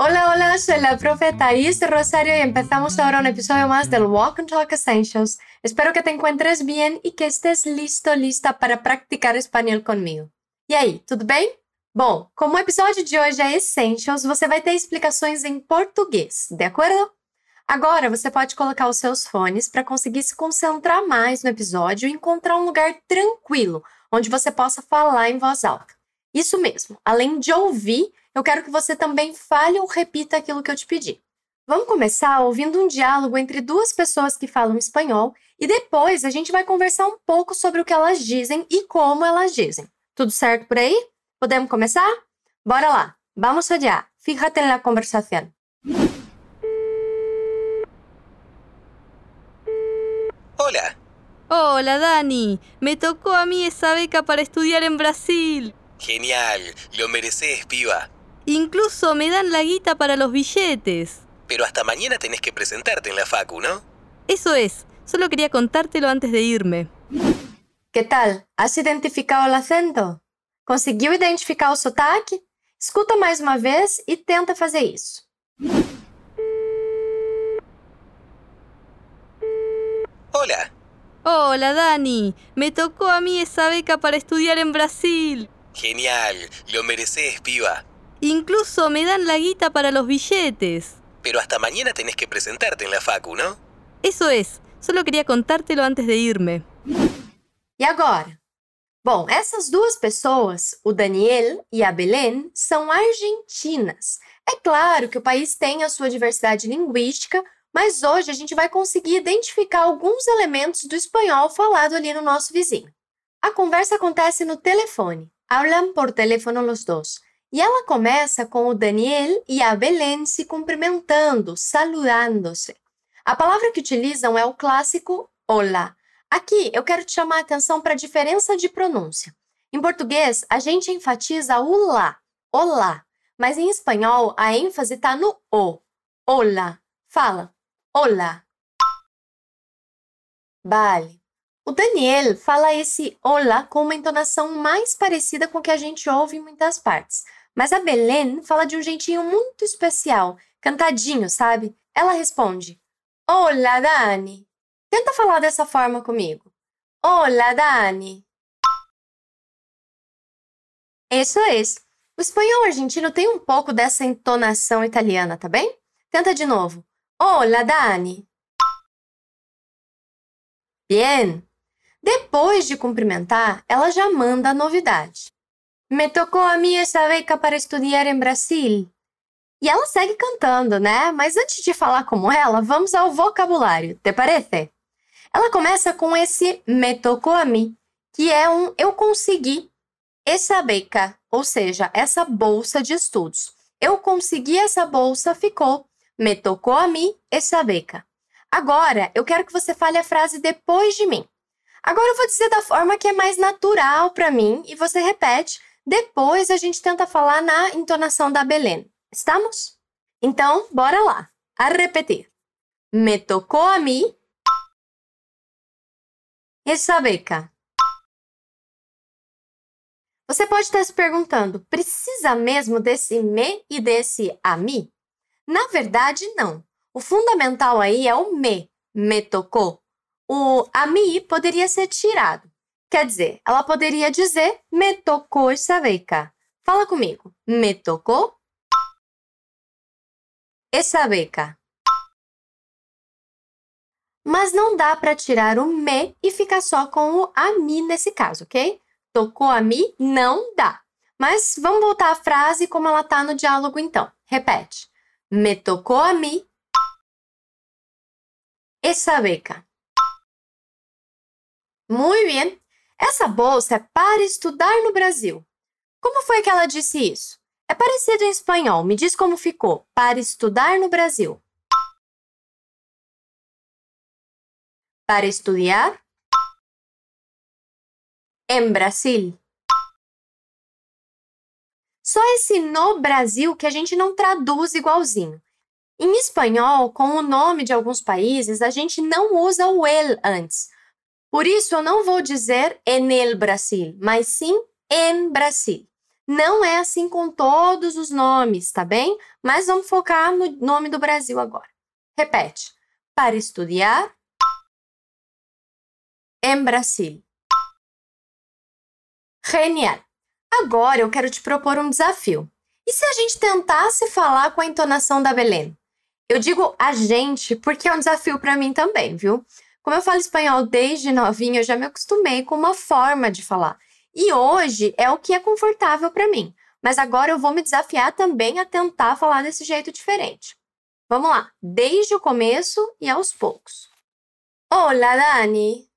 Hola, hola, soy la profe Thais Rosario y empezamos ahora un episodio más del Walk and Talk Essentials. Espero que te encuentres bien y que estés listo, lista para praticar espanhol comigo. E aí, tudo bem? Bom, como o episódio de hoje é Essentials, você vai ter explicações em português, de acordo? Agora você pode colocar os seus fones para conseguir se concentrar mais no episódio e encontrar um lugar tranquilo onde você possa falar em voz alta. Isso mesmo, além de ouvir, eu quero que você também fale ou repita aquilo que eu te pedi. Vamos começar ouvindo um diálogo entre duas pessoas que falam espanhol e depois a gente vai conversar um pouco sobre o que elas dizem e como elas dizem. Tudo certo por aí? Podemos começar? Bora lá! Vamos allá! Fíjate en la conversación. Hola, Hola Dani, me tocó a mí esa beca para estudiar en Brasil. genial, lo mereces, piba. Incluso me dan la guita para los billetes. Pero hasta mañana tenés que presentarte en la facu, ¿no? Eso es, solo quería contártelo antes de irme. Que tal? Has identificado o acento? Conseguiu identificar o sotaque? Escuta mais uma vez e tenta fazer isso. Hola, Hola Dani, me tocó a mí esa beca para estudiar en Brasil. genial, lo mereces, piba. Incluso me dan la guita para los billetes. Pero hasta mañana tenés que presentarte en la facu, ¿no? Eso es, solo quería contártelo antes de irme. E agora? Bom, essas duas pessoas, o Daniel e a Belén, são argentinas. É claro que o país tem a sua diversidade linguística, mas hoje a gente vai conseguir identificar alguns elementos do espanhol falado ali no nosso vizinho. A conversa acontece no telefone. Hablan por teléfono los dos. E ela começa com o Daniel e a Belén se cumprimentando, saludando-se. A palavra que utilizam é o clássico olá. Aqui eu quero te chamar a atenção para a diferença de pronúncia. Em português, a gente enfatiza o lá, olá, mas em espanhol a ênfase está no o. Olá. Fala, olá. Vale. O Daniel fala esse olá com uma entonação mais parecida com o que a gente ouve em muitas partes, mas a Belén fala de um jeitinho muito especial, cantadinho, sabe? Ela responde: Olá, Dani. Tenta falar dessa forma comigo. Olá, Dani. Isso é. O espanhol argentino tem um pouco dessa entonação italiana, tá bem? Tenta de novo. Olá, Dani. Bien. Depois de cumprimentar, ela já manda a novidade. Me tocou a mim essa beca para estudar em Brasil. E ela segue cantando, né? Mas antes de falar como ela, vamos ao vocabulário. Te parece? Ela começa com esse me tocou a mim, que é um eu consegui essa beca, ou seja, essa bolsa de estudos. Eu consegui essa bolsa, ficou me tocou a mim essa beca. Agora, eu quero que você fale a frase depois de mim. Agora eu vou dizer da forma que é mais natural para mim e você repete. Depois a gente tenta falar na entonação da Belén. Estamos? Então, bora lá. A repetir. Me tocou a mim essa beca. Você pode estar se perguntando: precisa mesmo desse me e desse a mim? Na verdade, não. O fundamental aí é o me, me tocou. O a mim poderia ser tirado. Quer dizer, ela poderia dizer me tocou essa beca. Fala comigo. Me tocou essa beca. Mas não dá para tirar o me e ficar só com o a mim nesse caso, ok? Tocou a mim? Não dá. Mas vamos voltar à frase como ela está no diálogo então. Repete. Me tocou a mim essa beca. Muito bem. Essa bolsa é para estudar no Brasil. Como foi que ela disse isso? É parecido em espanhol. Me diz como ficou. Para estudar no Brasil. Para estudar em Brasil. Só esse no Brasil que a gente não traduz igualzinho. Em espanhol, com o nome de alguns países, a gente não usa o el antes. Por isso, eu não vou dizer en el Brasil, mas sim en Brasil. Não é assim com todos os nomes, tá bem? Mas vamos focar no nome do Brasil agora. Repete. Para estudar em Brasil. Genial! Agora eu quero te propor um desafio. E se a gente tentasse falar com a entonação da Belém? Eu digo a gente porque é um desafio para mim também, viu? Como eu falo espanhol desde novinha, eu já me acostumei com uma forma de falar. E hoje é o que é confortável para mim. Mas agora eu vou me desafiar também a tentar falar desse jeito diferente. Vamos lá, desde o começo e aos poucos. Olá, Dani.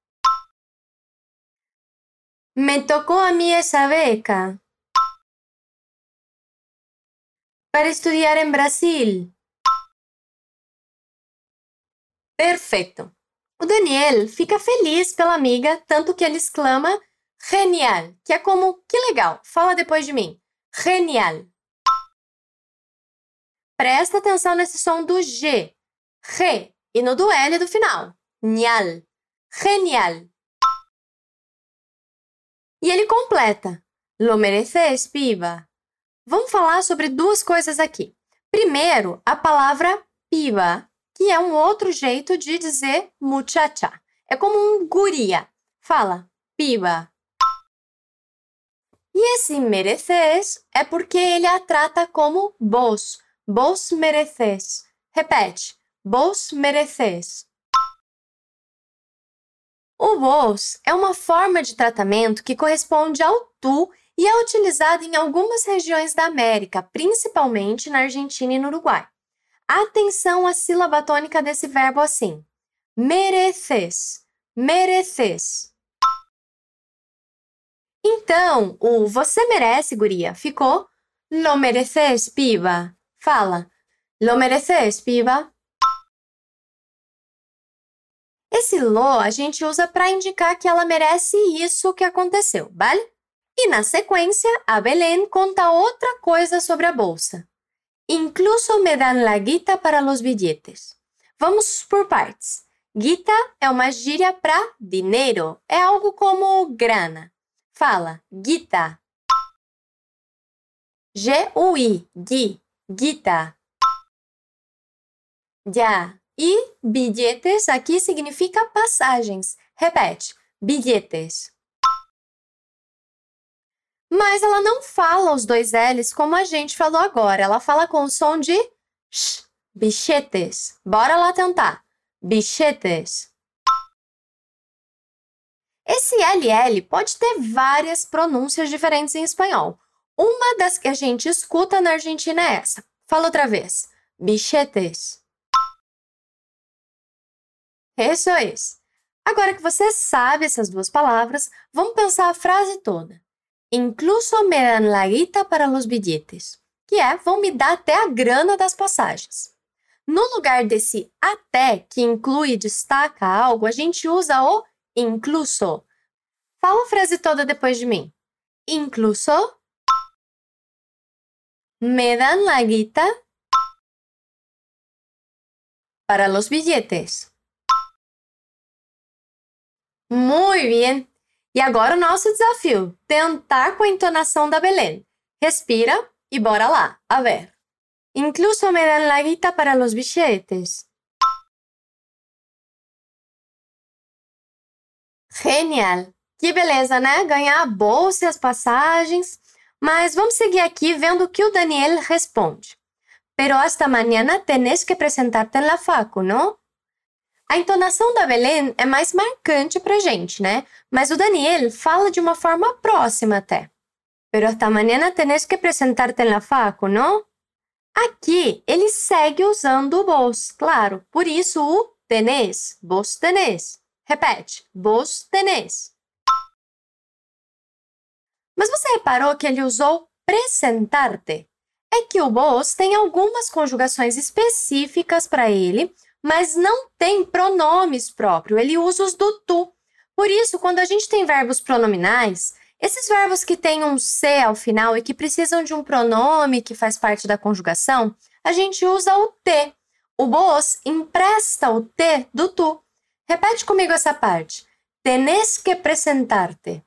Me tocou a mim essa beca para estudar em Brasil. Perfeito. O Daniel fica feliz pela amiga, tanto que ele exclama genial, que é como que legal, fala depois de mim. Genial. Presta atenção nesse som do G, G, e no do L do final. Nial. Genial. E ele completa. Lo mereces, piba. Vamos falar sobre duas coisas aqui. Primeiro, a palavra piba, que é um outro jeito de dizer muchacha. É como um guria. Fala, piba. E esse mereces é porque ele a trata como vos. Vos mereces. Repete, vos mereces. O vos é uma forma de tratamento que corresponde ao tu e é utilizado em algumas regiões da América, principalmente na Argentina e no Uruguai. Atenção à sílaba tônica desse verbo assim: mereces, mereces. Então, o você merece, guria, ficou lo mereces, piba. Fala, lo mereces, piba. Esse lo a gente usa para indicar que ela merece isso que aconteceu, vale? E na sequência, a Belén conta outra coisa sobre a bolsa. Incluso me dan la guita para los billetes. Vamos por partes. Guita é uma gíria para dinheiro, é algo como grana. Fala, guita. G-U-I, gui, guita. Já. E billetes aqui significa passagens. Repete, billetes mas ela não fala os dois L's como a gente falou agora. Ela fala com o som de sh, bichetes. Bora lá tentar. Bichetes. Esse LL pode ter várias pronúncias diferentes em espanhol. Uma das que a gente escuta na Argentina é essa. Fala outra vez. Bichetes. Isso é isso. Agora que você sabe essas duas palavras, vamos pensar a frase toda. Incluso me dan la guita para los billetes, que é vão me dar até a grana das passagens. No lugar desse até, que inclui e destaca algo, a gente usa o incluso. Fala a frase toda depois de mim. Incluso me dan la guita para los billetes. Muy bien. E agora o nosso desafio: tentar com a entonação da Belén. Respira e bora lá. A ver. Incluso me dan la guita para los billetes. Genial! Que beleza, né? Ganhar a bolsa e as passagens. Mas vamos seguir aqui vendo o que o Daniel responde. Pero hasta mañana tenés que presentarte en la facu, ¿no? A entonação da Belén é mais marcante pra gente, né? Mas o Daniel fala de uma forma próxima até. Pero hasta mañana tenés que presentarte en la facu, não? Aqui ele segue usando o vos, claro. Por isso o tenés, vos tenés. Repete, vos tenés. Mas você reparou que ele usou presentarte? É que o vos tem algumas conjugações específicas para ele, mas não tem pronomes próprio, ele usa os do tu. Por isso, quando a gente tem verbos pronominais, esses verbos que têm um C ao final e que precisam de um pronome que faz parte da conjugação, a gente usa o T. O vos empresta o T do tu. Repete comigo essa parte. Tenés que presentarte.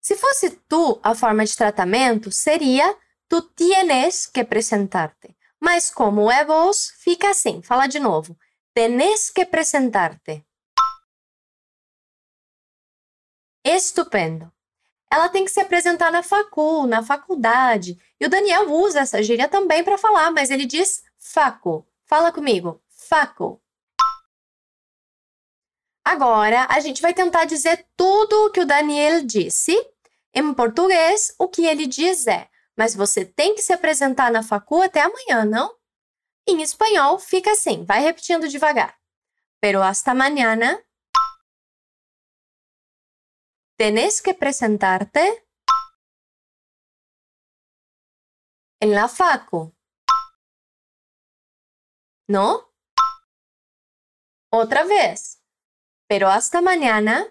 Se fosse tu, a forma de tratamento seria tu tienes que presentarte. Mas como é vos, fica assim. Fala de novo. Tenés que presentarte. Estupendo. Ela tem que se apresentar na facul, na faculdade. E o Daniel usa essa gíria também para falar, mas ele diz facu. Fala comigo. Facu. Agora, a gente vai tentar dizer tudo o que o Daniel disse. Em português, o que ele diz é: mas você tem que se apresentar na facu até amanhã, não? Em espanhol, fica assim, vai repetindo devagar. Pero hasta mañana. Tenés que presentarte en la facu. ¿No? Otra vez. Pero hasta mañana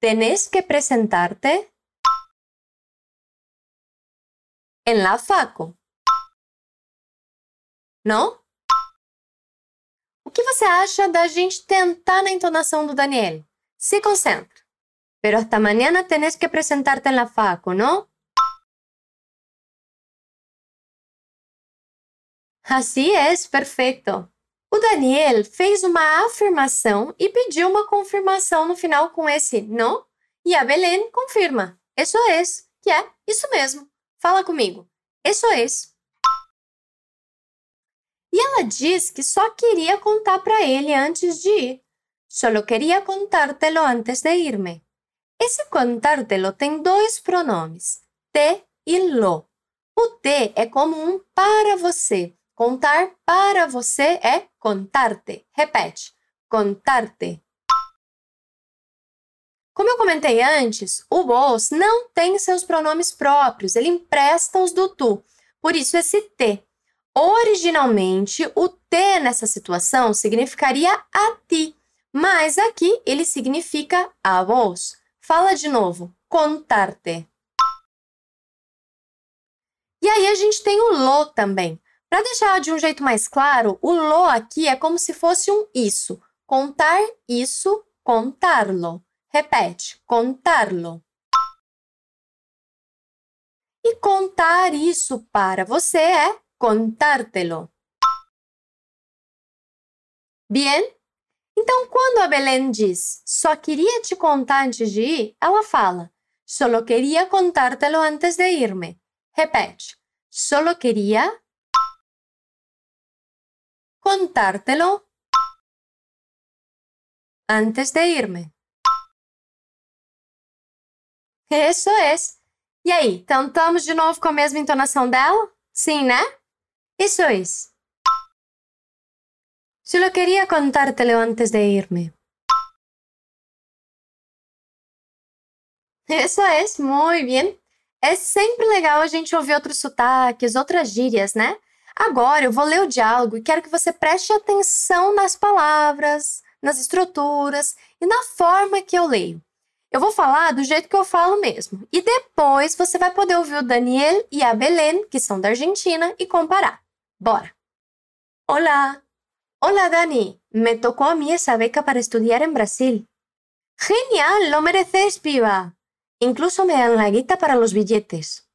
tenés que presentarte en la facu. Não? O que você acha da gente tentar na entonação do Daniel? Se concentra. Pero hasta mañana tenés que presentarte en la facu, ¿no? Así es, perfeito. O Daniel fez uma afirmação e pediu uma confirmação no final com esse não, e a Belén confirma. Isso é, que é isso mesmo. Fala comigo. Isso é. E ela diz que só queria contar para ele antes de ir. Solo queria contártelo antes de irme. Esse contártelo tem dois pronomes, te e lo. O te é como um para você, Contar para você é contar-te. Repete. Contar-te. Como eu comentei antes, o vos não tem seus pronomes próprios, ele empresta os do tu. Por isso esse te. Originalmente, o te nessa situação significaria a ti, mas aqui ele significa a vos. Fala de novo. Contar-te. E aí a gente tem o lo também. Para deixar de um jeito mais claro, o lo aqui é como se fosse um isso. Contar isso, contarlo. Repete, contarlo. E contar isso para você é contártelo. Bien? Então, quando a Belén diz só queria te contar antes de ir, ela fala solo queria contártelo antes de irme. Repete, solo queria contártelo antes de irme. Isso é. E aí, tentamos de novo com a mesma entonação dela? Sim, né? Isso é. Solo queria contártelo antes de irme. Isso é, muito bem. É sempre legal a gente ouvir outros sotaques, outras gírias, né? Agora eu vou ler o diálogo e quero que você preste atenção nas palavras, nas estruturas e na forma que eu leio. Eu vou falar do jeito que eu falo mesmo. E depois você vai poder ouvir o Daniel e a Belén, que são da Argentina, e comparar. Bora! Olá! Olá, Dani! Me tocou a mim essa beca para estudar em Brasil. Genial! Lo mereces, piba! Incluso me dan la guita para los billetes.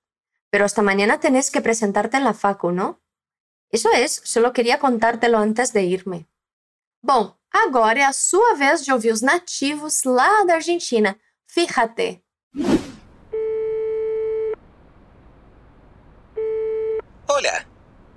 Pero hasta mañana tenés que presentarte en la facu, ¿no? Isso é, só queria contártelo antes de irme. Bom, agora é a sua vez de ouvir os nativos lá da Argentina. Fíjate. Hola.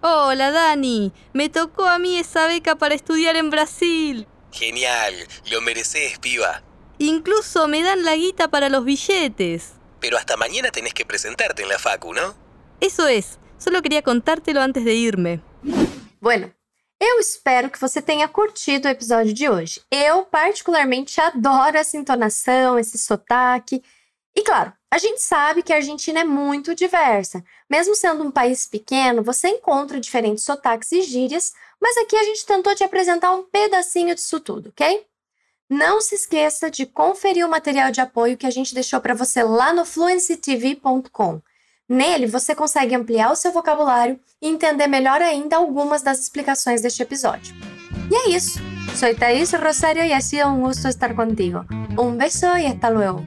Hola, Dani. Me tocó a mí esa beca para estudiar en Brasil. Genial. Lo mereces, piba. Incluso me dan la guita para los billetes. Pero hasta mañana tenés que presentarte en la facu, ¿no? Eso es. Solo queria contártelo antes de irme. Bueno, eu espero que você tenha curtido o episódio de hoje. Eu, particularmente, adoro essa entonação, esse sotaque. E claro, a gente sabe que a Argentina é muito diversa. Mesmo sendo um país pequeno, você encontra diferentes sotaques e gírias, mas aqui a gente tentou te apresentar um pedacinho disso tudo, ok? Não se esqueça de conferir o material de apoio que a gente deixou para você lá no fluencytv.com. Nele, você consegue ampliar o seu vocabulário e entender melhor ainda algumas das explicações deste episódio. E é isso. Sou Thaís Rosário e ha sido um gosto estar contigo. Um beijo e até luego.